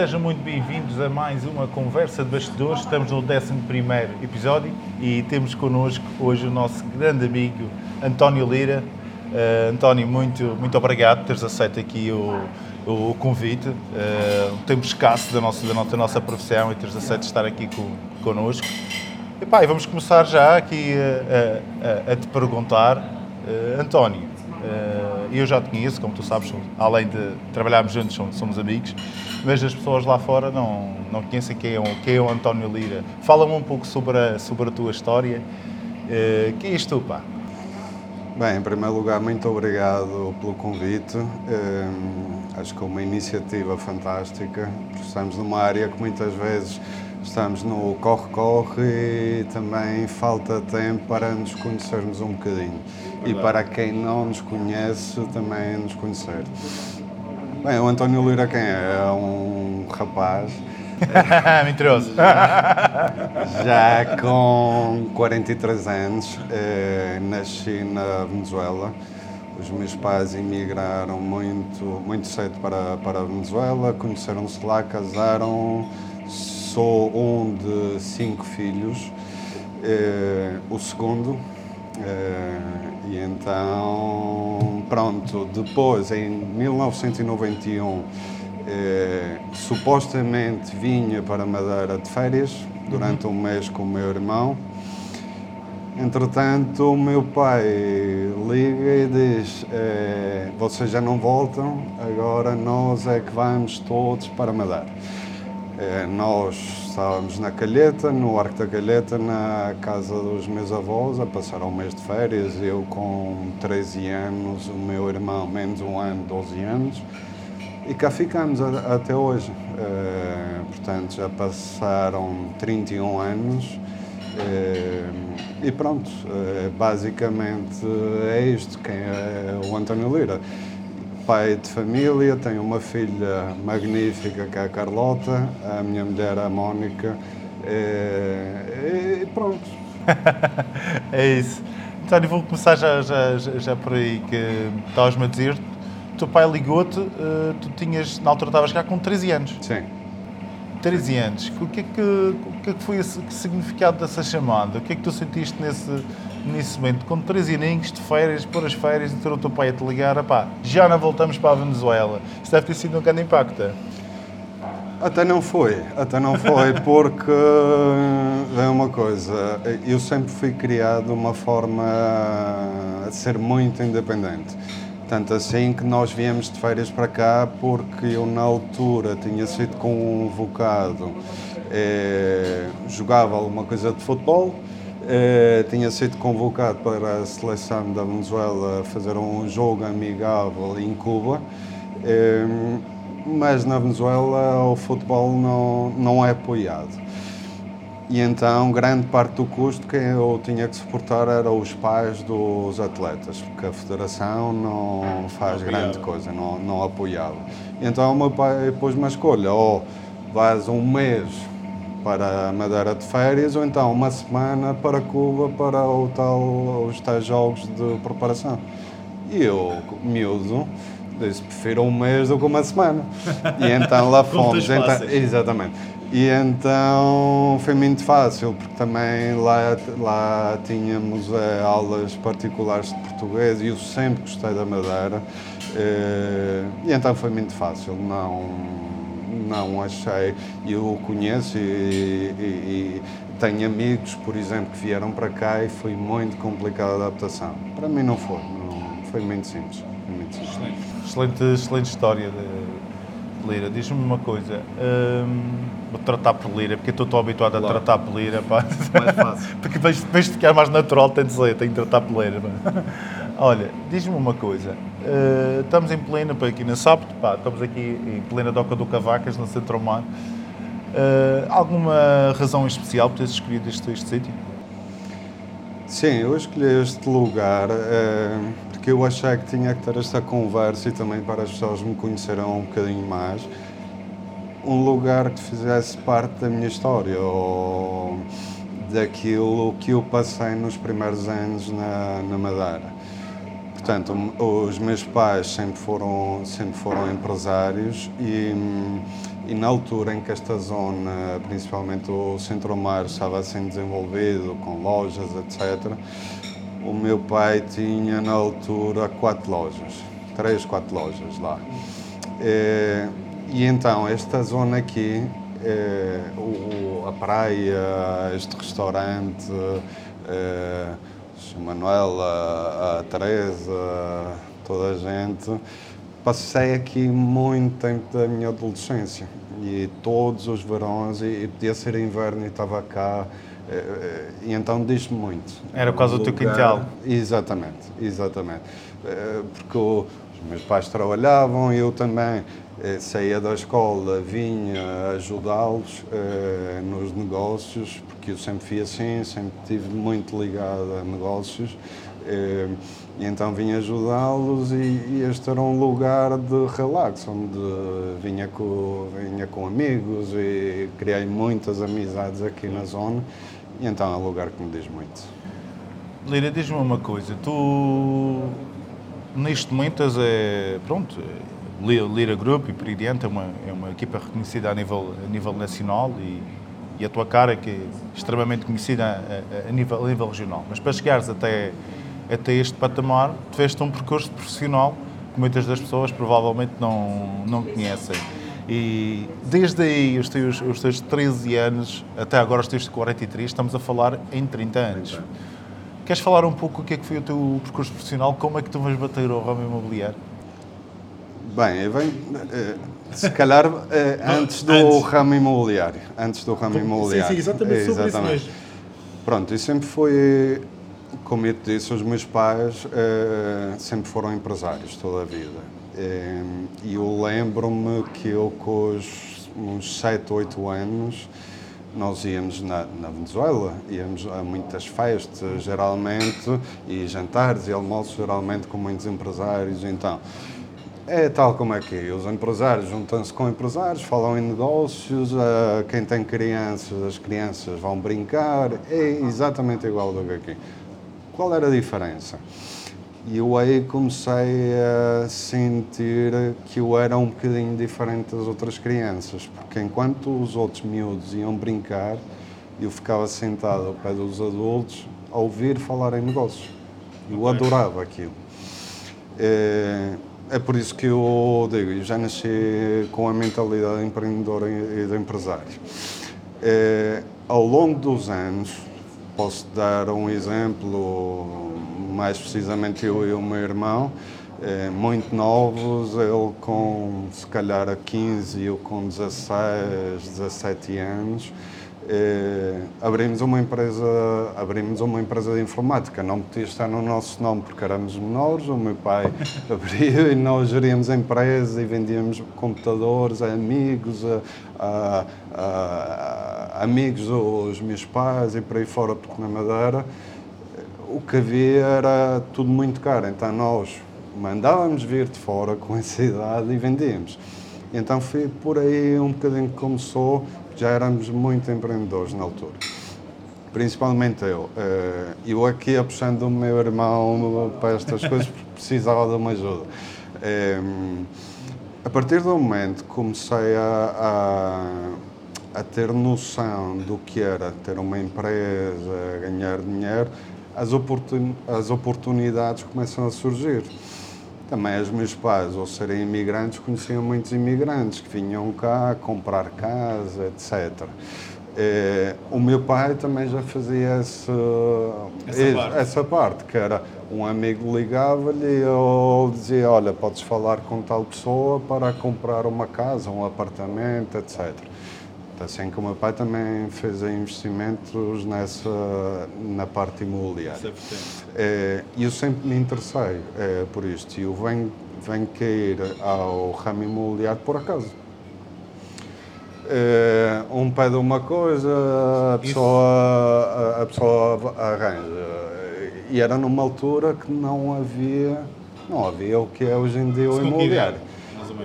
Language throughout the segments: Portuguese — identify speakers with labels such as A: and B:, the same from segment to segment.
A: sejam muito bem-vindos a mais uma conversa de bastidores. Estamos no 11 episódio e temos connosco hoje o nosso grande amigo António Lira. Uh, António, muito, muito obrigado por teres aceito aqui o, o, convite. Uh, um tempo escasso da nossa, da, nossa, profissão e teres aceito estar aqui com, connosco. E, pá, e vamos começar já aqui a, a, a te perguntar, uh, António, eu já te conheço, como tu sabes, além de trabalharmos juntos, somos, amigos, mas as pessoas lá fora não, não conhecem quem é, o, quem é o António Lira. Fala-me um pouco sobre a, sobre a tua história. Uh, quem és tu, pá?
B: Bem, em primeiro lugar, muito obrigado pelo convite. Um, acho que é uma iniciativa fantástica. Estamos numa área que muitas vezes estamos no corre-corre e também falta tempo para nos conhecermos um bocadinho. Verdade. E para quem não nos conhece, também nos conhecer. Bem, o António Lira quem é? É um rapaz
A: Mentiroso.
B: Já com 43 anos, eh, nasci na Venezuela. Os meus pais emigraram muito, muito cedo para, para a Venezuela, conheceram-se lá, casaram. Sou um de cinco filhos, eh, o segundo. Eh, e então, pronto, depois, em 1991, eh, supostamente vinha para Madeira de férias durante um mês com o meu irmão. Entretanto, o meu pai liga e diz: eh, Vocês já não voltam, agora nós é que vamos todos para Madeira. Eh, nós estávamos na Calheta, no Arco da Calheta, na casa dos meus avós, a passar um mês de férias. Eu com 13 anos, o meu irmão menos um ano, 12 anos. E cá ficamos até hoje. Uh, portanto, já passaram 31 anos. Uh, e pronto, basicamente é isto. Quem é o António Lira? Pai de família, tenho uma filha magnífica que é a Carlota, a minha mulher a Mónica. e pronto.
A: é isso. António, vou começar já, já, já por aí que estavas-me a dizer teu pai ligou-te, uh, tu tinhas, na altura estavas cá com 13 anos.
B: Sim.
A: 13 anos. O que é que, o que, é que foi o significado dessa chamada? O que é que tu sentiste nesse, nesse momento? Com 13 aninhos de férias, por as férias, e ter o teu pai a te ligar, pá, já não voltamos para a Venezuela. Isso deve ter sido um grande impacto. É?
B: Até não foi, até não foi, porque é uma coisa, eu sempre fui criado de uma forma a ser muito independente. Tanto assim que nós viemos de férias para cá porque eu na altura tinha sido convocado, eh, jogava alguma coisa de futebol, eh, tinha sido convocado para a seleção da Venezuela fazer um jogo amigável em Cuba, eh, mas na Venezuela o futebol não, não é apoiado. E então, grande parte do custo que eu tinha que suportar eram os pais dos atletas, porque a federação não faz grande coisa, não, não apoiava. E então, o meu pai pôs uma escolha: ou vais um mês para a Madeira de férias, ou então uma semana para Cuba para o tal, os tais jogos de preparação. E eu, miúdo, disse: prefiro um mês do que uma semana. E então lá fomos. Então, exatamente. E então foi muito fácil, porque também lá, lá tínhamos é, aulas particulares de português e eu sempre gostei da Madeira. É, e então foi muito fácil, não, não achei. Eu o conheço e, e, e, tenho amigos, por exemplo, que vieram para cá e foi muito complicada a adaptação. Para mim não foi, não, foi muito simples. Foi muito
A: simples. Excelente, excelente história. De Lira, diz-me uma coisa. Hum Vou tratar por lira, porque estou tão habituado a tratar por lira. Pá.
B: Mais fácil.
A: porque depois, depois de ficar mais natural, tem de ser, tenho que tratar por lira. Olha, diz-me uma coisa. Uh, estamos em plena, aqui na Sábado, pá, estamos aqui em plena Doca do Cavacas, no Centro Mar. Uh, alguma razão especial por teres escolhido este, este sítio?
B: Sim, eu escolhi este lugar uh, porque eu achei que tinha que ter esta conversa e também para as pessoas me conhecerem um bocadinho mais um lugar que fizesse parte da minha história ou daquilo que eu passei nos primeiros anos na, na Madeira. Portanto, os meus pais sempre foram, sempre foram empresários e, E na altura em que esta zona, principalmente o centro-mar, estava sendo desenvolvido com lojas, etc., o meu pai tinha na altura quatro lojas, três, quatro lojas lá. E, e então, esta zona aqui, é, o, a praia, este restaurante, é, a Manuela, a Teresa, toda a gente, passei aqui muito tempo da minha adolescência e todos os verões, e, podia ser inverno e estava cá, eh, eh, e então diz-me muito.
A: Era por causa do teu quintal?
B: Exatamente, exatamente. Eh, porque os meus pais trabalhavam e eu também saía da escola, vinha ajudá-los nos negócios, porque eu sempre fui assim, sempre estive muito ligado a negócios. E então vim ajudá-los e, e, este era um lugar de relax, onde vinha com, vinha com amigos e criei muitas amizades aqui na zona. E então é um lugar que me diz muito.
A: Lira, diz-me uma coisa, tu neste momento és, é, pronto, Lira Group e por diante é uma, é uma equipa reconhecida a nível, a nível nacional e, e a tua cara que é extremamente conhecida a, a, a, nível, a nível regional. Mas para chegares até até este patamar, tiveste um percurso profissional que muitas das pessoas provavelmente não, não conhecem. E desde aí, os teus, os teus 13 anos, até agora os teus 43, estamos a falar em 30 anos. Queres falar um pouco o que é que foi o teu percurso profissional? Como é que tu vais bater ao ramo imobiliário?
B: Bem, eu venho, eh, se calhar eh, antes do antes. ramo imobiliário. Antes do ramo imobiliário.
A: Sim, sim exatamente, sobre exatamente. isso mesmo.
B: Pronto, e sempre foi como eu te disse, os meus pais sempre foram empresários toda a vida. Eh, e eu lembro-me que eu, com os, uns 7, 8 anos, nós íamos na, na, Venezuela, íamos a muitas festas, geralmente, e jantares e almoços, geralmente, com muitos empresários. Então, é tal como aqui, os empresários juntam-se com empresários, falam em negócios, uh, quem tem crianças, as crianças vão brincar, é exatamente igual do que aqui. Qual era a diferença? E eu aí comecei a sentir que eu era um bocadinho diferente das outras crianças, porque enquanto os outros miúdos iam brincar, eu ficava sentado ao pé dos adultos a ouvir falar em negócios. Eu adorava aquilo. É, é por isso que eu digo, eu já nasci com a mentalidade empreendedora e de empresário. É, ao longo dos anos, Posso dar um exemplo, mais precisamente eu e o meu irmão, é, muito novos, ele com se calhar a 15 e eu com 16, 17 anos. É, abrimos uma empresa abrimos uma empresa de informática. Não podia estar no nosso nome porque éramos menores o meu pai abriu e nós geríamos a empresa e vendíamos computadores a amigos a, a, a, a amigos meus pais e por aí fora porque na Madeira o que havia era tudo muito caro. Então nós mandávamos vir de fora com essa idade e vendíamos então foi por aí um bocadinho que começou já éramos muito empreendedores na altura. Principalmente eu. Eh, eu aqui puxando o meu irmão para estas coisas precisava de uma ajuda. Eh, a partir do momento que comecei a, a, a, ter noção do que era ter uma empresa, ganhar dinheiro, as, oportun, as oportunidades começam a surgir. Também os meus pais, ao serem imigrantes, conheciam muitos imigrantes que vinham cá comprar casa, etc. É, o meu pai também já fazia essa, essa, parte. essa parte, que era um amigo ligava-lhe e eu dizia, olha, podes falar com tal pessoa para comprar uma casa, um apartamento, etc. Assim que o meu pai também fez investimentos nessa, na parte imobiliária. É, e eu sempre me interessei é, por isto. E eu venho, venho cair ao ramo imobiliário por acaso. É, um pede uma coisa, a pessoa, a, a pessoa arranja. E era numa altura que não havia, não havia o que é hoje em dia o imobiliário.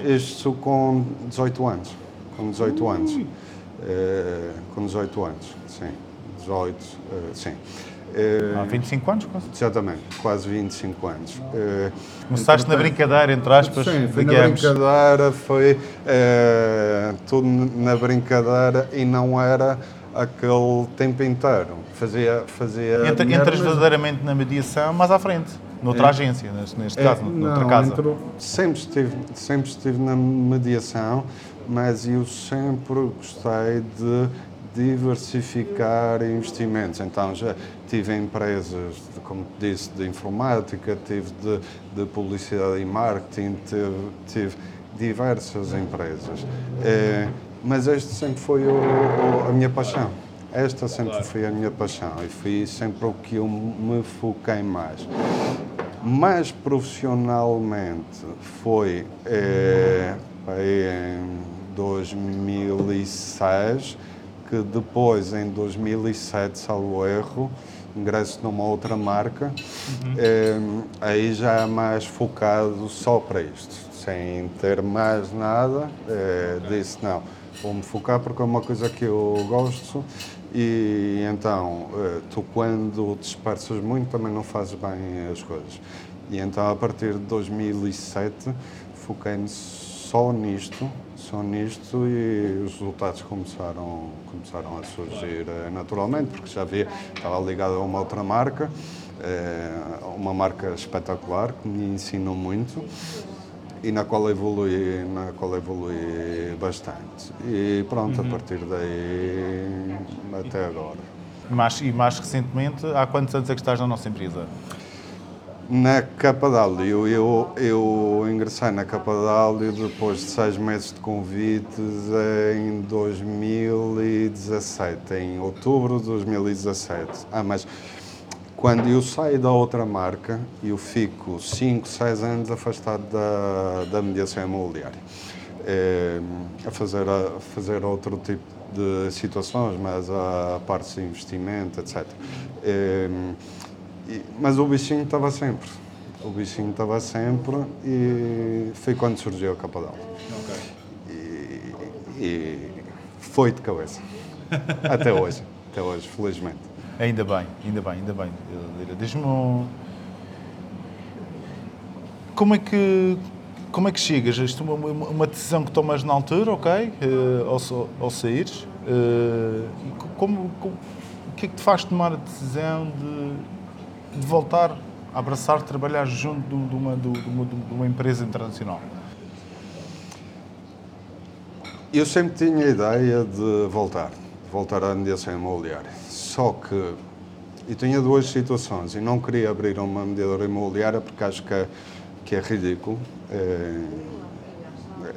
B: Isto com 18 anos. Com 18 Ui. anos. Eh, com 18 anos, sim. 18, uh, eh, sim.
A: Há 25 anos, quase.
B: Exatamente, quase 25 anos. Eh,
A: Começaste na brincadeira, entre aspas,
B: Sim, foi na
A: digamos.
B: brincadeira, foi eh, tudo na brincadeira e não era aquele tempo inteiro. Fazia, fazia
A: Entra- Entras
B: mas-
A: verdadeiramente na mediação mais à frente, noutra agência, neste, neste
B: É,
A: caso, noutra
B: não,
A: casa.
B: sempre, estive, sempre estive na mediação, mas eu sempre gostei de diversificar investimentos. Então já tive empresas, de, como te disse, de informática, tive de, de publicidade e marketing, tive, tive diversas empresas. Eh, mas este sempre foi o- o- a minha paixão. Esta sempre foi a minha paixão e foi sempre o que eu me foquei mais. Mais profissionalmente foi aí em 2006 que depois em 2007, salvo erro, ingresso numa outra marca, eh, aí já mais focado só para isto, sem ter mais nada, eh, disse não, vou-me focar porque é uma coisa que eu gosto e então, eh, tu quando dispersas muito também não fazes bem as coisas. E então, a partir de 2007, foquei-me só nisto, só nisto e os resultados começaram, começaram a surgir eh, naturalmente, porque já havia, estava ligado a uma outra marca, eh, uma marca espetacular que me ensinou muito e na qual evolui, na qual evolui bastante. E pronto, a partir daí até agora.
A: Mas, e mais recentemente, há quantos anos é que estás na nossa empresa?
B: Na Capadalho, eu, eu ingressei na Capadalho depois de seis meses de convites em 2017, em outubro de 2017. Ah, mas quando eu saio da outra marca, eu fico 5, 6 anos afastado da, da mediação imobiliária. Eh, a, fazer, a fazer outro tipo de situações, mas a partes de investimento, etc. Eh, e- mas o bichinho estava sempre. O bichinho estava sempre e foi quando surgiu a Capadal. E, e foi de cabeça. Até hoje. Até hoje, felizmente.
A: Ainda bem, ainda bem, ainda bem. Diz-me como é que como é que chegas? Isto é uma, uma- decisão que tomas na altura, ok? Eh, ao, ao saíres. Co- como, como- o que é que te faz tomar a decisão de, de voltar a abraçar, trabalhar junto de, um- uma, de uma- de uma empresa internacional?
B: Eu sempre tinha a ideia de voltar, de voltar à mediação imobiliária. Só que eu tinha duas situações e não queria abrir uma mediadora imobiliária porque acho que é, que é ridículo. É,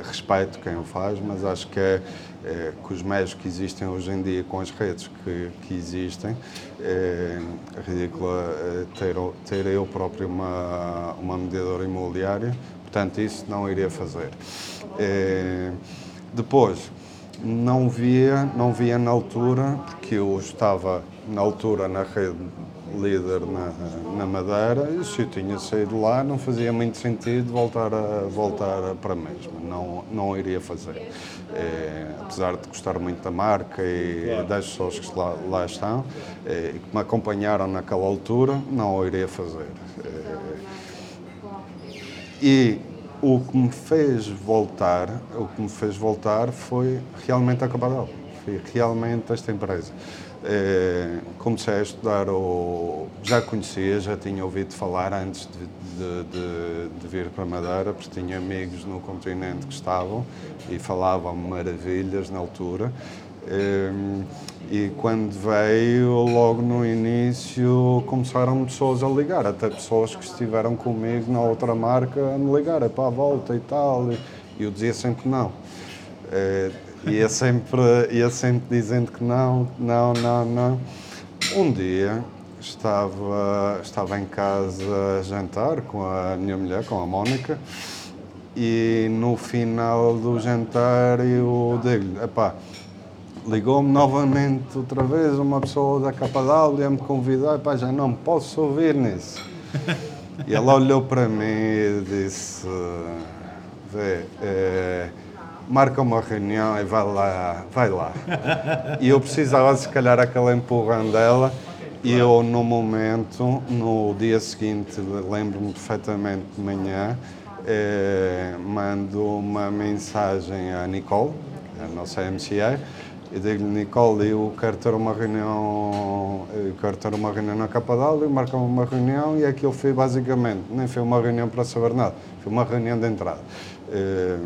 B: respeito quem o faz, mas acho que é, é, com os meios que existem hoje em dia, com as redes que, que existem, é ridículo é, ter, ter eu próprio uma, uma mediadora imobiliária, portanto, isso não iria fazer. É, depois, não via, não via na altura, porque eu estava na altura na rede líder na, na Madeira e se eu tinha saído lá não fazia muito sentido voltar a voltar para a mesma, não, não iria fazer. É, apesar de gostar muito da marca e das pessoas que lá, lá estão é, e que me acompanharam naquela altura, não o iria fazer. É, e o que me fez voltar, o que me fez voltar foi realmente a Cabadal, foi realmente esta empresa. Eh, comecei a estudar, o, já conhecia, já tinha ouvido falar antes de, de, de, de vir para Madeira, porque tinha amigos no continente que estavam e falavam maravilhas na altura. Eh, e quando veio, logo no início, começaram pessoas a ligar, até pessoas que estiveram comigo na outra marca a me ligar, é para a volta e tal. E eu dizia sempre não. Eh, ia, sempre, ia sempre dizendo que não, não, não, não. Um dia estava, estava em casa a jantar com a minha mulher, com a Mónica, e no final do jantar eu digo-lhe, epá, ligou-me novamente outra vez uma pessoa da e a me convidar, epá, já não posso ouvir nisso. E ela olhou para mim e disse, vê, eh, marca uma reunião e vai lá, vai lá. E eu precisava, se calhar, aquele empurrão dela E eu, no momento, no dia seguinte, lembro-me perfeitamente de manhã, eh, mando uma mensagem à Nicole, a nossa MCA, e digo-lhe, Nicole, eu quero ter uma reunião, eu quero ter uma reunião na Capadal, e marcamos uma reunião e aquilo foi basicamente, nem foi uma reunião para saber nada, foi uma reunião de entrada. Eh,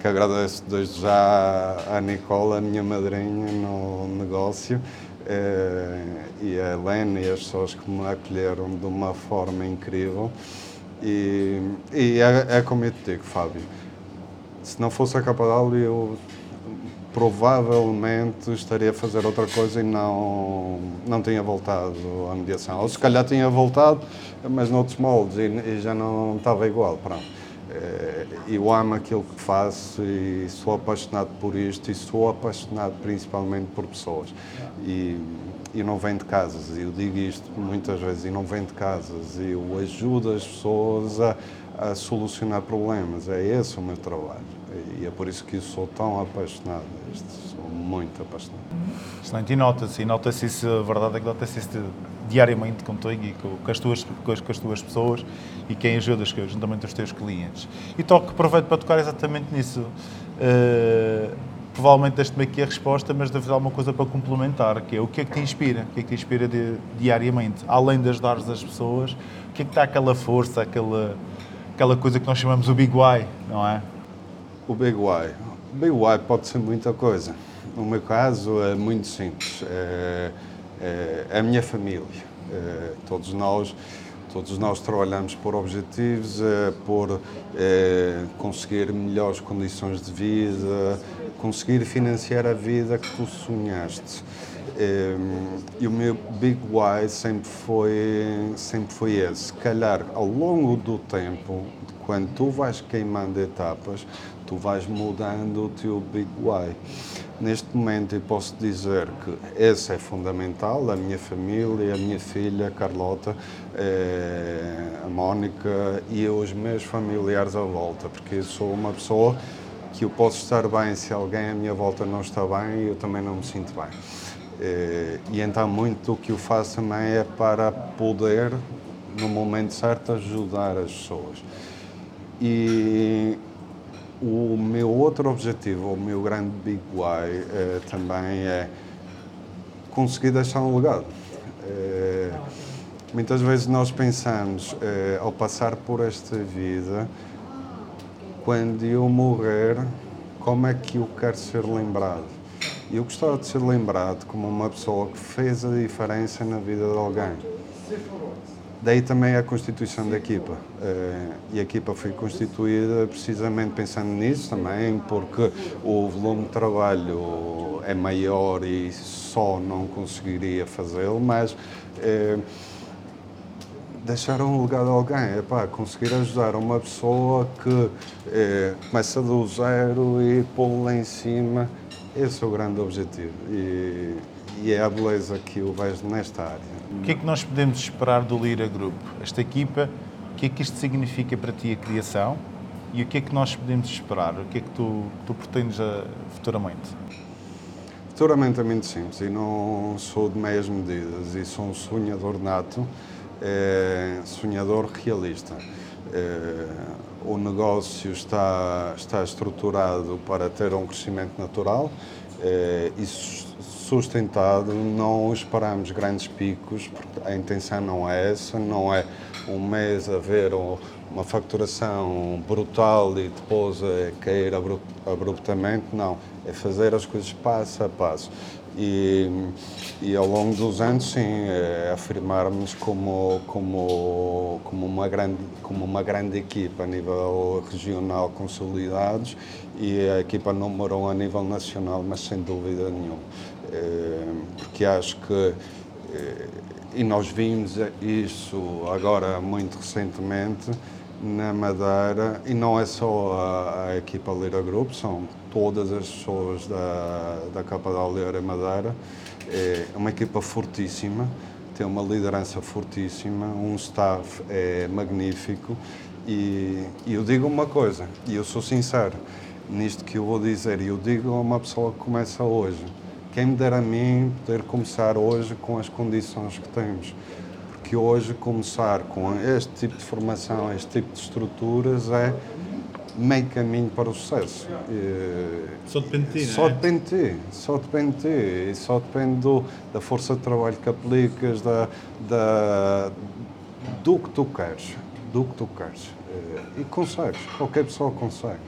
B: que agradeço desde já à Nicole, a minha madrinha no negócio, eh, e a Helena e as pessoas que me acolheram de uma forma incrível. E, e é, é como eu te digo, Fábio, se não fosse a Capadal, eu provavelmente estaria a fazer outra coisa e não, não tinha voltado à mediação. Ou se calhar tinha voltado, mas noutros moldes e, e já não estava igual. Pronto. Eh, eu amo aquilo que faço e sou apaixonado por isto e sou apaixonado principalmente por pessoas. E, e não vendo casas, eu digo isto muitas vezes, e não vendo casas, eu ajudo as pessoas a, a solucionar problemas, é esse o meu trabalho. E é por isso que eu sou tão apaixonado sou muito apaixonado.
A: Excelente, e nota-se, e nota-se isso, a verdade é que nota-se isso diariamente contigo e com, com, as tuas, com, as, com as tuas pessoas e quem ajudas, juntamente os teus clientes. E toco, aproveito para tocar exatamente nisso. Uh, provavelmente deste-me aqui a resposta, mas deve alguma coisa para complementar, que é o que é que te inspira, o que é que te inspira de, diariamente, além das dares das pessoas, o que é que dá aquela força, aquela, aquela coisa que nós chamamos o Big Why, não é?
B: O Big Why. O Big Why pode ser muita coisa. No meu caso é muito simples. É a minha família. É, todos nós Todos nós trabalhamos por objetivos, é, por conseguir melhores condições de vida, conseguir financiar a vida que tu sonhaste. E o meu big why sempre foi, sempre foi esse. Se calhar, ao longo do tempo, quando tu vais queimando etapas, tu vais mudando o teu big why. Neste momento eu posso dizer que esse é fundamental, a minha família, a minha filha, a Carlota, eh, a Mónica e os meus familiares à volta, porque eu sou uma pessoa que eu posso estar bem se alguém à minha volta não está bem, eu também não me sinto bem. Eh, e então muito o que eu faço também é para poder, no momento certo, ajudar as pessoas. E o meu outro objetivo, o meu grande big why eh, também é conseguir deixar um legado. Eh, muitas vezes nós pensamos, eh, ao passar por esta vida, quando eu morrer, como é que eu quero ser lembrado? Eu gostava de ser lembrado como uma pessoa que fez a diferença na vida de alguém. Daí também a constituição da equipa. Eh, e a equipa foi constituída precisamente pensando nisso também, porque o volume de trabalho é maior e só não conseguiria fazê-lo, mas é, deixar um legado a alguém, é pá, conseguir ajudar uma pessoa que é, começa do zero e pô-lo lá em cima, esse é o grande objetivo. E, e é a beleza que eu vejo nesta área.
A: O que é que nós podemos esperar do Lira Group? Esta equipa, o que é que isto significa para ti a criação e o que é que nós podemos esperar? O que é que tu, tu pretendes a, futuramente?
B: Futuramente é muito simples e não sou de meias medidas e sou um sonhador nato, é, sonhador realista. É, o negócio está, está estruturado para ter um crescimento natural é, e sustentado, não esperamos grandes picos, porque a intenção não é essa, não é um mês haver uma facturação brutal e depois é cair abruptamente, não, é fazer as coisas passo a passo. E, e ao longo dos anos, sim, é afirmarmos como, como, como, uma grande, como uma grande equipa a nível regional consolidados e a equipa número um a nível nacional, mas sem dúvida nenhuma. Eh, porque acho que, eh, e nós vimos isso agora muito recentemente, na Madeira, e não é só a, a equipa Lira Group, são todas as pessoas da, da Capa da Lira Madeira. É uma equipa fortíssima, tem uma liderança fortíssima, um staff é magnífico e, e eu digo uma coisa, e eu sou sincero nisto que eu vou dizer, e eu digo a uma pessoa que começa hoje, quem me dera a mim poder começar hoje com as condições que temos. Porque hoje começar com este tipo de formação, este tipo de estruturas é meio caminho para o sucesso. E,
A: Só depende de ti,
B: só
A: não é?
B: depende de ti, só depende de ti, e só depende do, da força de trabalho que aplicas, da, da, do que tu queres, do que tu queres. E consegues, qualquer pessoa consegue.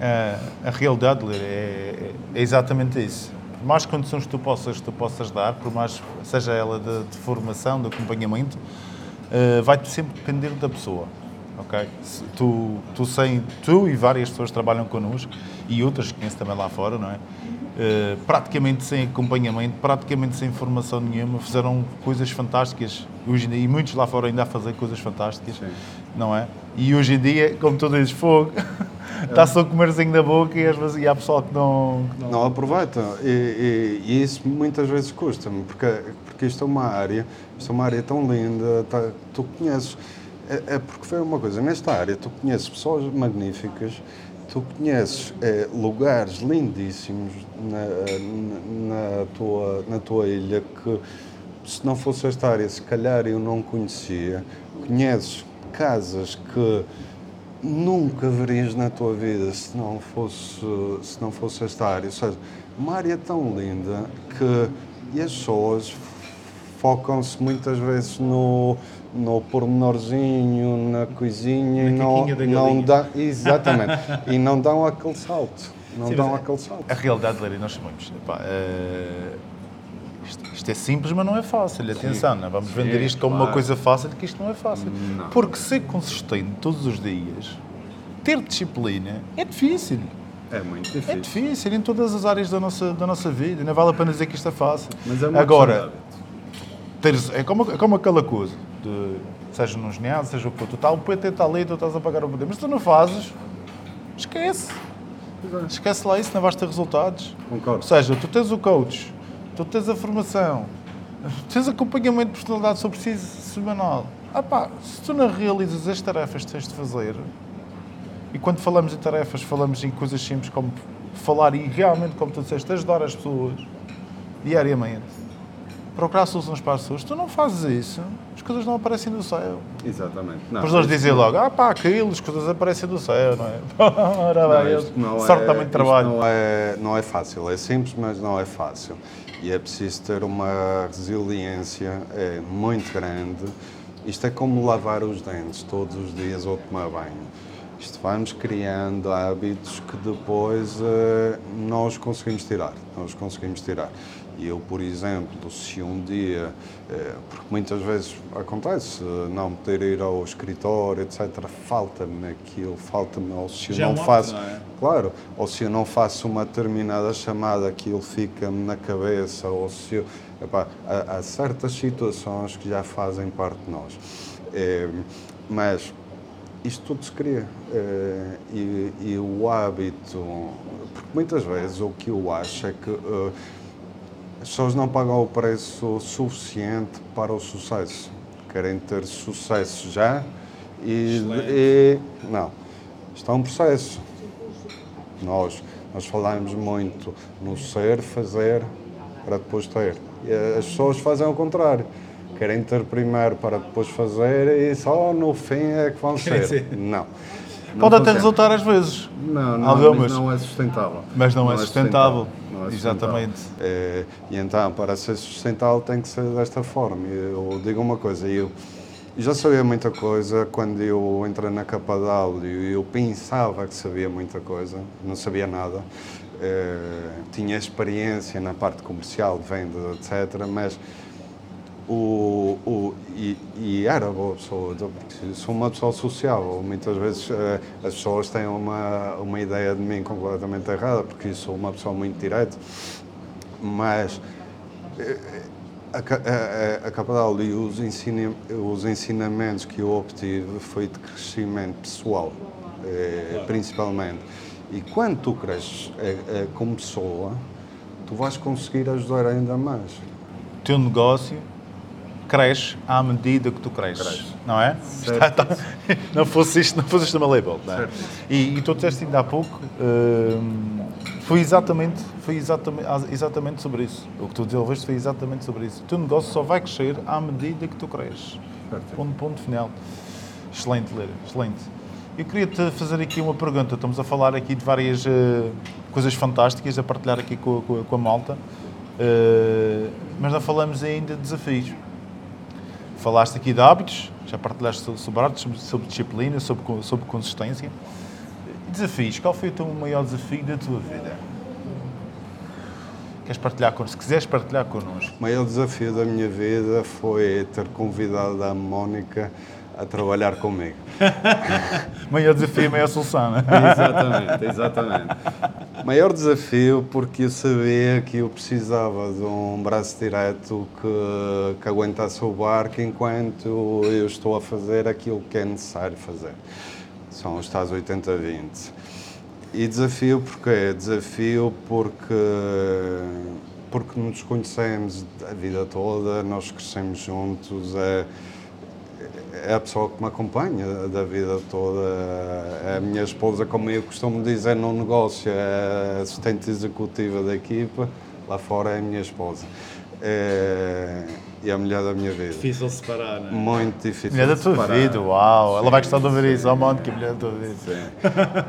A: A, a realidade, é, é exatamente isso. Por mais condições que tu possas, tu possas dar, por mais seja ela de, de formação, de acompanhamento, eh, vai sempre depender da pessoa. ok? Se Tu, tu, sem, tu e várias pessoas que trabalham connosco e outras que conheço também lá fora, não é? Eh, praticamente sem acompanhamento, praticamente sem formação nenhuma, fizeram coisas fantásticas. Hoje, dia- e muitos lá fora ainda a fazer coisas fantásticas, não é? E hoje em dia, como tu dizes, fogo, está só a comerzinho da boca e, às vezes, e há pessoal que não. que não-
B: Não aproveitam. E, e- e isso muitas vezes custa-me, porque, porque isto é uma área, isto é uma área tão linda, tá- tu conheces. É, é porque foi uma coisa, nesta área tu conheces pessoas magníficas, tu conheces eh, lugares lindíssimos na, na, na tua, na tua ilha que se não fosse esta área, se calhar eu não conhecia. Conheces casas que nunca verias na tua vida se não fosse, se não fosse esta área. Ou seja, uma área tão linda que e as pessoas focam-se muitas vezes no, no pormenorzinho, na coisinha e
A: Na
B: não,
A: da
B: não
A: galinha.
B: dá, exatamente, e não dão aquele salto. Não
A: Sim,
B: dão
A: é-
B: aquele salto.
A: A realidade, Larry, nós sabemos. epá, eh, isto, isto é simples, mas não é fácil. Atenção, não é? vamos vender isto como uma
C: claro.
A: coisa fácil, que isto não é fácil.
C: Não.
A: Porque ser consistente todos os dias, ter disciplina, é difícil.
C: É muito
A: É
C: difícil.
A: difícil em todas as áreas da nossa, da nossa vida. Não vale a pena dizer que isto é fácil.
C: Mas é uma de
A: Agora, teres, é, como, é como aquela coisa, de, seja num ginásio, seja o que for, tu tá, o PT está ali, tu estás a pagar o PT, mas tu não fazes, esquece. Esquece lá isso, não vais ter resultados. Ou
C: Concordo.
A: seja, tu tens o coach, tu tens a formação, tens acompanhamento de personalidade sobre si semanal. Ah pá, se tu não realizas as tarefas que tens de fazer, e quando falamos em tarefas, falamos em coisas simples como falar e realmente, como tu disseste, ajudar as pessoas diariamente, procurar soluções para as pessoas, se tu não fazes isso, as coisas não aparecem do céu.
C: Exatamente. Não,
A: eles
C: isto
A: dizem
C: não-
A: logo, ah pá, aquilo, as coisas aparecem do céu, não é? Ora
C: Não,
A: bem,
C: isto não
A: sorte
C: é-
A: também de trabalho.
B: Não é, não é fácil, é simples, mas não é fácil. E é preciso ter uma resiliência é, muito grande. Isto é como lavar os dentes todos os dias ou tomar banho. Isto vamos criando hábitos que depois eh, nós conseguimos tirar. Nós conseguimos tirar. E eu, por exemplo, se um dia, eh, porque muitas vezes acontece, eh, não poder ir ao escritório, etc., falta-me aquilo, falta-me, ou se eu
C: Já é
B: não faço,
C: não é?
B: Claro, ou se eu não faço uma determinada chamada, aquilo fica-me na cabeça, ou se eu, epá, há, há certas situações que já fazem parte de nós. Eh, mas isto tudo se cria. e, e o hábito, porque muitas vezes o que eu acho é que eh, as pessoas não pagam o preço suficiente para o sucesso. Querem ter sucesso já e, e- não. Isto é um processo. Nós, nós falamos muito no ser, fazer, para depois ter. E as pessoas fazem ao contrário. Querem ter primeiro para depois fazer e só no fim é que vão ser. Não.
A: Pode até resultar às vezes,
C: Não, não,
A: Algumas.
C: mas não é sustentável.
A: mas não, é sustentável.
C: Não é
A: Exatamente.
B: Eh, e então, para ser sustentável, tem que ser desta forma. Eu digo uma coisa, eu já sabia muita coisa quando eu entrei na Capadal, eu, eu pensava que sabia muita coisa, não sabia nada. Eh, tinha experiência na parte comercial, venda, etc. Mas o, o, e, e era boa pessoa, porque sou uma pessoa sociável. Muitas vezes eh, as pessoas têm uma, uma ideia de mim completamente errada, porque sou uma pessoa muito direta. Mas eh, a, a, a, a e os, ensina, os ensinamentos que eu obtive foi de crescimento pessoal, eh, principalmente. E quando tu cresces como pessoa, tu vais conseguir ajudar ainda mais.
A: O teu negócio cresce à medida que tu cresces, não é? Está- está- não fosse isto, não fosse isto uma label. É?
C: Certo.
A: E, e tu disseste ainda há pouco, hum, Foi exatamente, foi exatamente, exatamente sobre isso. O que tu desenvolveste foi exatamente sobre isso. O teu negócio só vai crescer à medida que tu cresces.
C: Perfeito.
A: Ponto, ponto final. Excelente, Leira, excelente. Eu queria-te fazer aqui uma pergunta. Estamos a falar aqui de várias eh, coisas fantásticas a partilhar aqui com, com- com a malta, Eh, mas não falamos ainda de desafios. Falaste aqui de hábitos, já partilhaste sobre, hábitos, sobre, disciplina, sobre, sobre consistência. Desafios. Qual foi o teu maior desafio da tua vida? Queres partilhar connosco? Se quiseres partilhar connosco.
B: O maior desafio da minha vida foi ter convidado a Mónica a trabalhar comigo.
A: Maior desafio, maior solução, não é?
C: Exatamente, exatamente.
B: Maior desafio porque eu sabia que eu precisava de um braço direto que, que aguentasse o barco enquanto eu estou a fazer aquilo que é necessário fazer. São os tais 80-20. E desafio porquê? Desafio porque, porque nos conhecemos a vida toda, nós crescemos juntos, é, é a pessoa que me acompanha da vida toda. É a minha esposa, como eu costumo dizer no negócio, é a assistente executiva da equipa, lá fora é a minha esposa. É, e a mulher da minha vida.
C: Difícil separar, não é?
B: Muito difícil.
A: Mulher da tua
B: separar.
A: vida, uau! Ela vai gostar de ouvir isso, oh, monte que mulher da tua vida.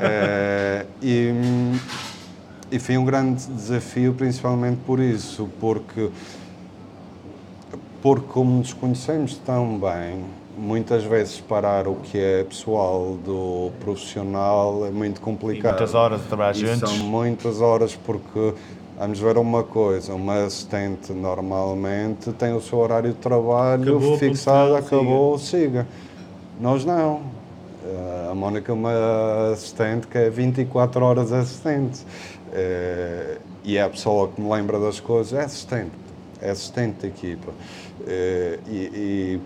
B: É, e, e foi um grande desafio, principalmente por isso, porque, porque como nos conhecemos tão bem, muitas vezes parar o que é pessoal do profissional é muito complicado.
A: Muitas horas a trabalhar
B: E
A: juntos.
B: São muitas horas porque vamos ver uma coisa, uma assistente normalmente tem o seu horário de trabalho
C: Acabou,
B: fixado, acabou, siga. Nós não. Eh, A Mónica é uma assistente que é 24 horas assistente. Eh, E é a pessoa que me lembra das coisas, é assistente, é assistente da equipa. Eh, E, e,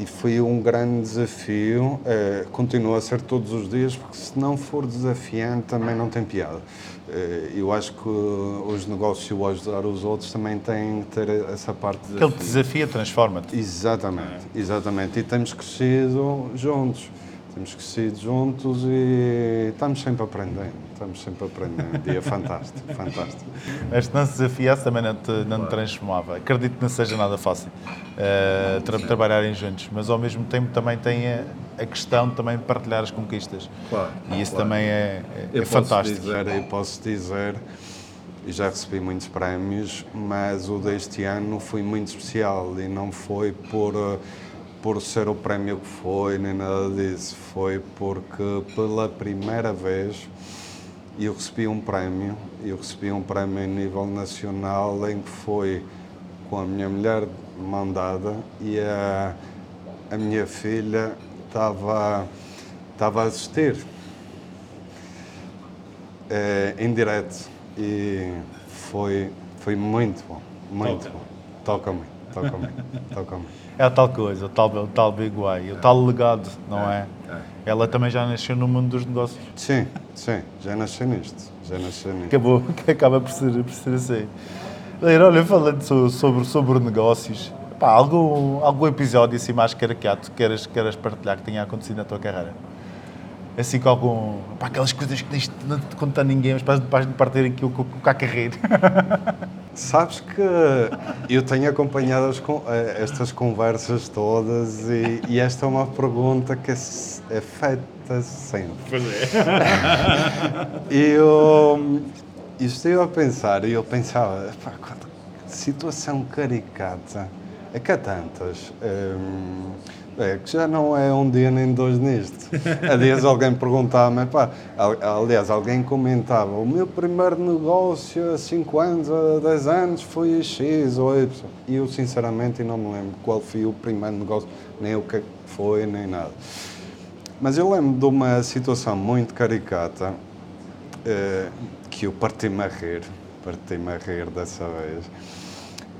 B: e foi um grande desafio, eh, continua a ser todos os dias, porque se não for desafiante também não tem piada. Eh, eu acho que os negócios e o ajudar os outros também têm que ter essa parte de
A: Aquele que te desafia transforma-te.
B: Exatamente, exatamente. E temos crescido juntos. Temos crescido juntos e estamos sempre aprendendo. Estamos sempre aprendendo. E é fantástico, fantástico.
A: Mas se não se desafiasse também não te, não te transformava. Acredito que não seja nada fácil eh, tra- trabalharem juntos, mas ao mesmo tempo também tem a, a questão de também partilhar as conquistas.
C: Claro,
A: E isso
C: claro.
A: também é, é-
B: Eu
A: é
B: posso
A: fantástico.
B: Dizer, eu posso dizer, e já recebi muitos prémios, mas o deste ano foi muito especial e não foi por, eh, por ser o prémio que foi, nem nada disso. Foi porque pela primeira vez eu recebi um prémio, eu recebi um prémio a nível nacional em que foi com a minha mulher de mão dada e a, a minha filha estava, estava a assistir eh, em direto e foi, foi muito bom, muito
C: Toca.
B: bom. Toca-me, toca-me, toca-me.
A: É a tal coisa, o tal, o tal Big Way, o tal legado, não é? Ela também já nasceu no mundo dos negócios.
B: Sim, sim, já nasci nisto, já nasci nisto.
A: Acabou, que acaba por ser, por ser assim. Leira, olha, falando so- sobre, sobre negócios, pá, algum, algum episódio assim mais caricato que queiras, queiras partilhar que tenha acontecido na tua carreira? Assim com algum. Pá, aquelas coisas que tens de não te contar a ninguém, mas vais- de partir aqui o com a carreira.
B: Sabes que eu tenho acompanhado as eh, estas conversas todas e, e esta é uma pergunta que é, feita sempre.
C: Pois é.
B: Eu, eu estive a pensar e eu pensava, pá, situação caricata, é que há tantas. hum, é que já não é um dia nem dois nisto. Há dias alguém perguntava-me, pá, al- aliás, alguém comentava, o meu primeiro negócio há 5 anos, há 10 anos foi X ou Y. E eu, sinceramente, não me lembro qual foi o primeiro negócio, nem o que é foi, nem nada. Mas eu lembro de uma situação muito caricata eh, que eu parti-me a rir, parti-me a rir dessa vez.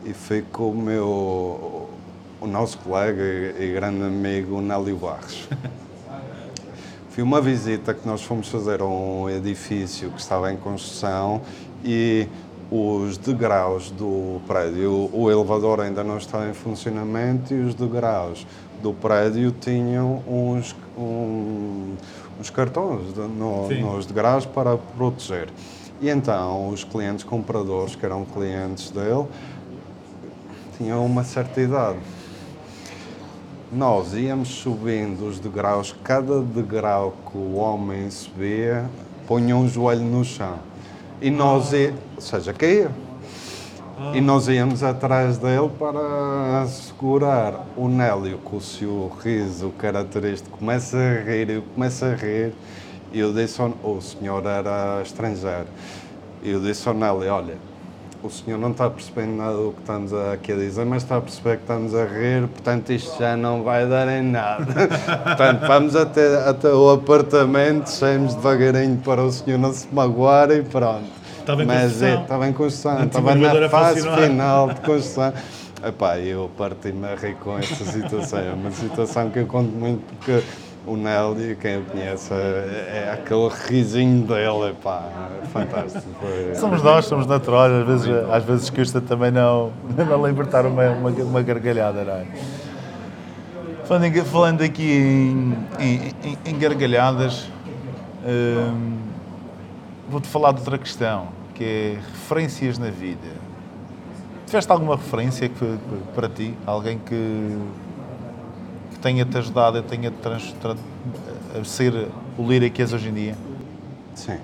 B: E foi com o meu, o nosso colega e, grande amigo Nélio Barros. Foi uma visita que nós fomos fazer a um edifício que estava em construção e os degraus do prédio, o elevador ainda não estava em funcionamento e os degraus do prédio tinham uns, um- uns cartões de- no- nos degraus para proteger. E então os clientes compradores, que eram clientes dele, tinham uma certa idade. Nós íamos subindo os degraus, cada degrau que o homem subia, punha um joelho no chão. E nós, ia, ou seja, caía. E nós íamos atrás dele para segurar o Nélio com o seu riso característico. Começa a rir, eu começo a rir. E eu disse, ao, o senhor era estrangeiro. E eu disse ao Nélio, olha, o senhor não está percebendo nada do que estamos aqui a dizer, mas está a perceber que estamos a rir, portanto isto já não vai dar em nada. portanto, vamos até, até o apartamento, saímos devagarinho para o senhor não se magoar e pronto.
A: Estava em
B: mas
A: construção.
B: é, estava em construção, estava na fase final de construção. Epá, eu parti-me a rir com esta situação. É uma situação que eu conto muito porque o Nélio, quem o conhece, é, é aquele risinho dele, epá, é fantástico.
A: Somos nós, somos naturais, às vezes, às vezes custa também não, não libertar uma, uma, uma gargalhada, não é? Falando, falando aqui em, em, em- gargalhadas, hum, vou-te falar de outra questão, que é referências na vida. Tiveste alguma referência que, para ti? Alguém que tenha-te ajudado a, tenha trans, tra- a ser o líder que és hoje em dia?
B: Sim.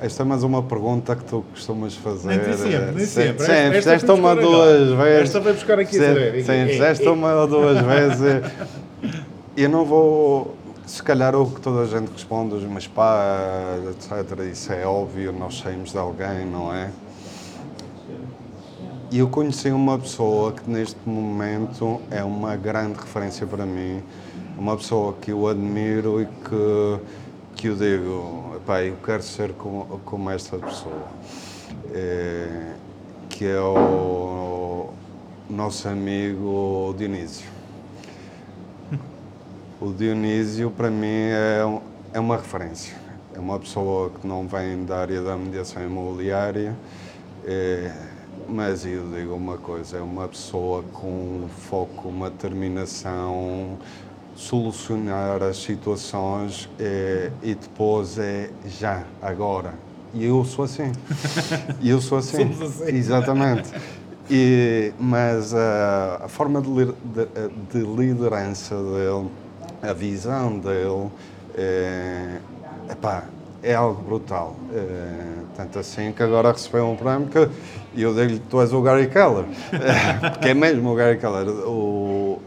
B: Esta é mais uma pergunta que tu costumas fazer.
A: Nem sempre, nem sempre.
B: Sim, fizeste
A: foi
B: uma duas vezes.
A: Esta foi buscar aqui
B: Sim,
A: saber.
B: Sim,
A: É,
B: fizeste
A: é.
B: uma ou duas vezes. Eu não vou. Se calhar o que toda a gente responde, os meus pais, etc. Isso é óbvio, nós saímos de alguém, não é? E eu conheci uma pessoa que neste momento é uma grande referência para mim, uma pessoa que eu admiro e que, que eu digo, pá, eu quero ser como, esta pessoa, É, que é o nosso amigo Dionísio. O Dionísio, para mim, é, é uma referência. É uma pessoa que não vem da área da mediação imobiliária, é, mas eu digo uma coisa: é uma pessoa com um foco, uma determinação, solucionar as situações é, e depois é já, agora. E eu sou assim. E eu sou assim.
A: Somos assim.
B: Exatamente. E, mas a, a forma de, de- de liderança dele, a visão dele, é, epá, é algo brutal. É, tanto assim que agora recebeu um prémio que eu digo-lhe, tu és o Gary Keller. É, porque é mesmo o Gary Keller. O,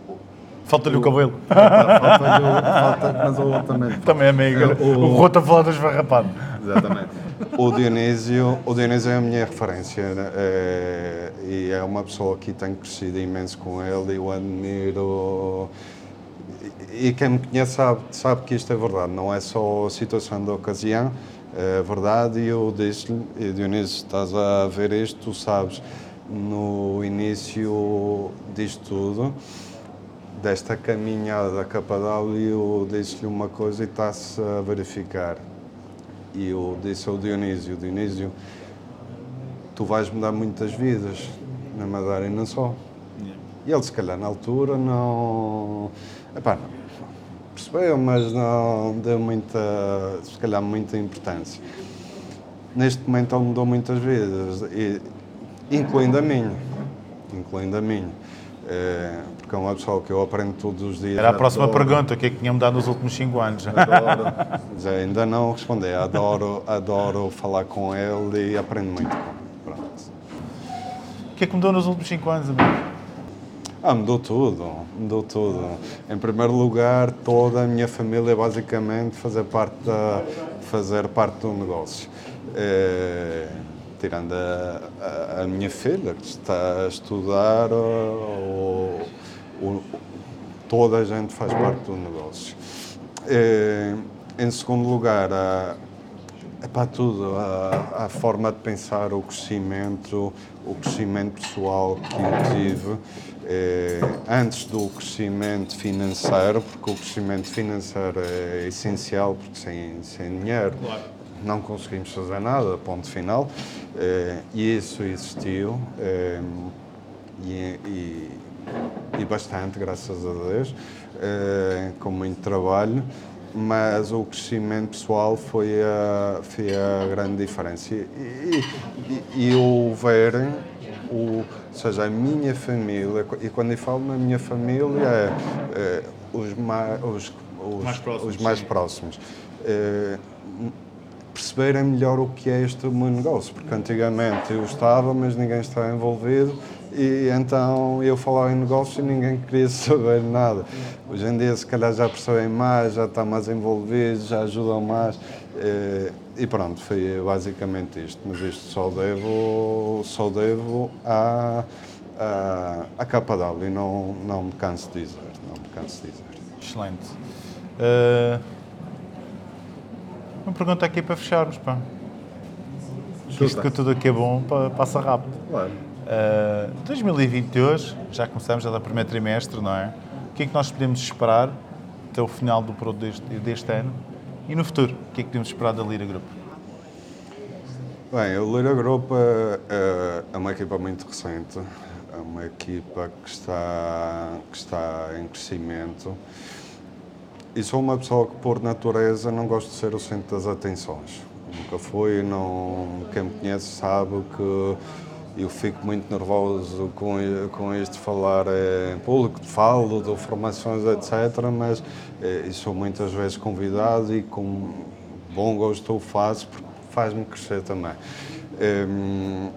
A: Falta-lhe o cabelo.
B: falta, falta, mas o outro também.
A: Também é meio.
B: O-
A: O Rota a falar das.
B: Exatamente. O Dionísio, o Dionísio é a minha referência? É, e é uma pessoa que tenho crescido imenso com ele e eu admiro. E, quem me conhece sabe, sabe que isto é verdade, não é só a situação da ocasião, é verdade. E eu disse-lhe, "E, Dionísio, estás a ver isto, tu sabes, no início disto tudo, desta caminhada da KW, eu disse-lhe uma coisa e está-se a verificar. E eu disse ao Dionísio, Dionísio, tu vais mudar muitas vidas na Madeira e não só. E ele, se calhar, na altura, não... Epá, não percebeu, mas não deu muita, se calhar, muita importância. Neste momento ele mudou muitas vidas, e, incluindo a minha. Incluindo a minha. É, porque é uma pessoa que eu aprendo todos os dias.
A: Era a próxima
B: adoro.
A: pergunta. O que é que tinha mudado nos últimos 5 anos?
B: Adoro, já ainda não respondi, adoro, adoro falar com ele e aprendo muito com ele. Pronto.
A: O que é que mudou nos últimos 5 anos, amigo?
B: Ah, mudou tudo, mudou tudo. Em primeiro lugar, toda a minha família basicamente fazer parte, da, fazer parte do negócio. Eh, tirando a, a- a minha filha, que está a estudar, o- toda a gente faz parte do negócio. Eh, em segundo lugar, a, é para tudo, a, a forma de pensar, o crescimento, o crescimento pessoal que eu tive, eh, antes do crescimento financeiro, porque o crescimento financeiro é essencial, porque sem, sem dinheiro não conseguimos fazer nada, ponto final, eh, e isso existiu, eh, e, e, e bastante, graças a Deus, com muito trabalho. mas o crescimento pessoal foi a, foi a grande diferença. E, e, e, e o ver, o, ou seja, a minha família, e quando eu falo na minha família, é, é os, mais, os, os,
A: Mais próximos,
B: os mais
A: sim.
B: próximos. É, perceberem melhor o que é este meu negócio, porque antigamente eu estava, mas ninguém estava envolvido e então eu falava em negócio e ninguém queria saber nada. Hoje em dia, se calhar, já percebem mais, já estão mais envolvidos, já ajudam mais e pronto, foi basicamente isto. Mas isto só devo, só devo à, à, à capa d'água e não, não me canso de dizer, não me canso de dizer.
A: Excelente. Uh, uma pergunta aqui para fecharmos, pá. Isto que tudo aqui é bom pa- passa rápido.
C: Claro.
A: Uh, 2022, já começamos já do primeiro trimestre, não é? O que é que nós podemos esperar até o final do produto deste, deste ano? E no futuro, o que é que podemos esperar da Lira Group?
B: Bem, o Lira Group é- é uma equipa muito recente, é uma equipa que está, que está em crescimento e sou uma pessoa que, por natureza, não gosto de ser o centro das atenções. Nunca fui, não, quem me conhece sabe que eu fico muito nervoso com, com isto de falar em público, falo de formações, etc., mas eh, sou muitas vezes convidado e com bom gosto o faço porque faz-me crescer também. Hum,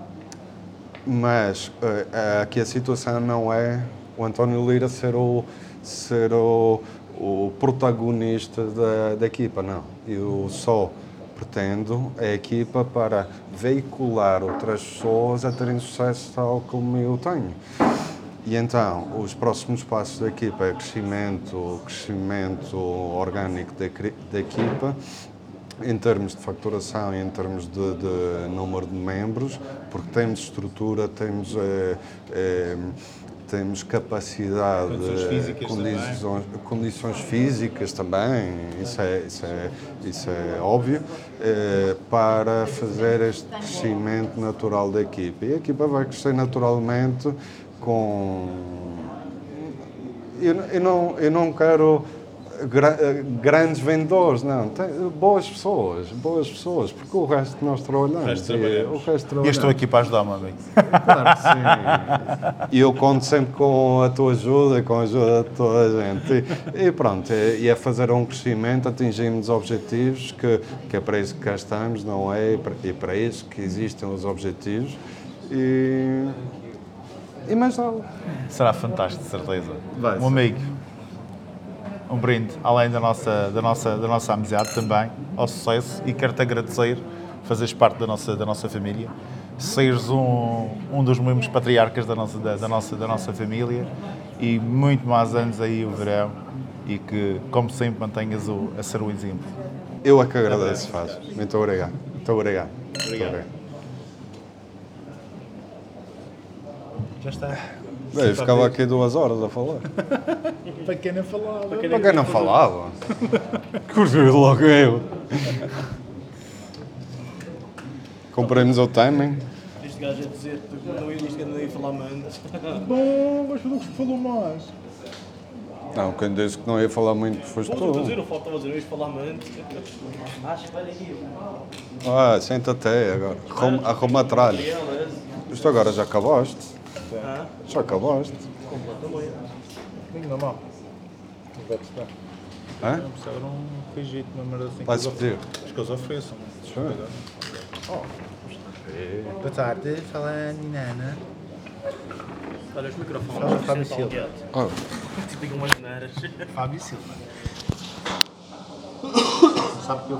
B: mas eh, aqui a situação não é o António Lira ser o, ser o, o protagonista da, da equipa, não. Eu só pretendo a equipa para veicular outras pessoas a terem sucesso tal como eu tenho. E então, os próximos passos da equipa é crescimento, crescimento orgânico da, da equipa, em termos de facturação e em termos de, de número de membros, porque temos estrutura, temos, eh, eh, temos capacidade,
A: Condições físicas
B: condições, condições físicas também, isso é, isso é, isso é óbvio, eh, para fazer este crescimento natural da equipa. E a equipa vai crescer naturalmente com eu, eu não, eu não quero gra- grandes vendedores, não. Tem, boas pessoas, boas pessoas, porque o resto nós trabalhamos.
A: O resto
B: e- o resto
A: E eu
B: trabalhamos.
A: estou aqui para ajudar, meu amigo.
B: Claro que sim. E eu conto sempre com a tua ajuda, com a ajuda de toda a gente. E, e pronto, é- e é fazer um crescimento, atingirmos objetivos, que, que é para isso que cá estamos, não é? E para, e para isso que existem os objetivos. E, e mais nada.
A: Será fantástico, de certeza.
C: Vai
A: um amigo, um brinde, além da nossa, da, nossa, da nossa amizade também, ao sucesso e quero-te agradecer fazeres parte da nossa, da nossa família, seres um, um dos membros patriarcas da nossa, da, da nossa, da nossa família e muito mais anos aí o verão e que, como sempre, mantenhas o, a ser o exemplo.
B: Eu é que agradeço, faz. Muito obrigado. Muito obrigado. Muito
A: Obrigado. Já está.
B: Bem, eu ficava aqui duas horas a falar.
A: Para quem não falava.
B: Para quem não falava? Curtiu logo eu. Comprei-nos o timing.
D: Este gajo a dizer que não ia, que não ia falar antes.
A: Bom, mas foi o que falou mais.
B: Não, quem disse que não ia falar muito foste
D: Estou a dizer,
B: tu.
D: o falta a dizer, eu ia falar antes.
B: Ah, senta-te aí agora. Arruma, arruma a tralha. Isto agora já acabaste. Já acabaste.
D: completamente.
A: Lindo na mão. Não vai precisar.
B: Hã?
A: Não um uma merda assim.
B: Vais pedir?
A: Acho que eles ofereçam. Boa tarde, fala Ninana.
D: Olha, os microfones.
A: Fala, Fábio Silva.
B: Oh.
D: Tipo, digam umas neiras.
A: Fábio Silva. Sabe que eu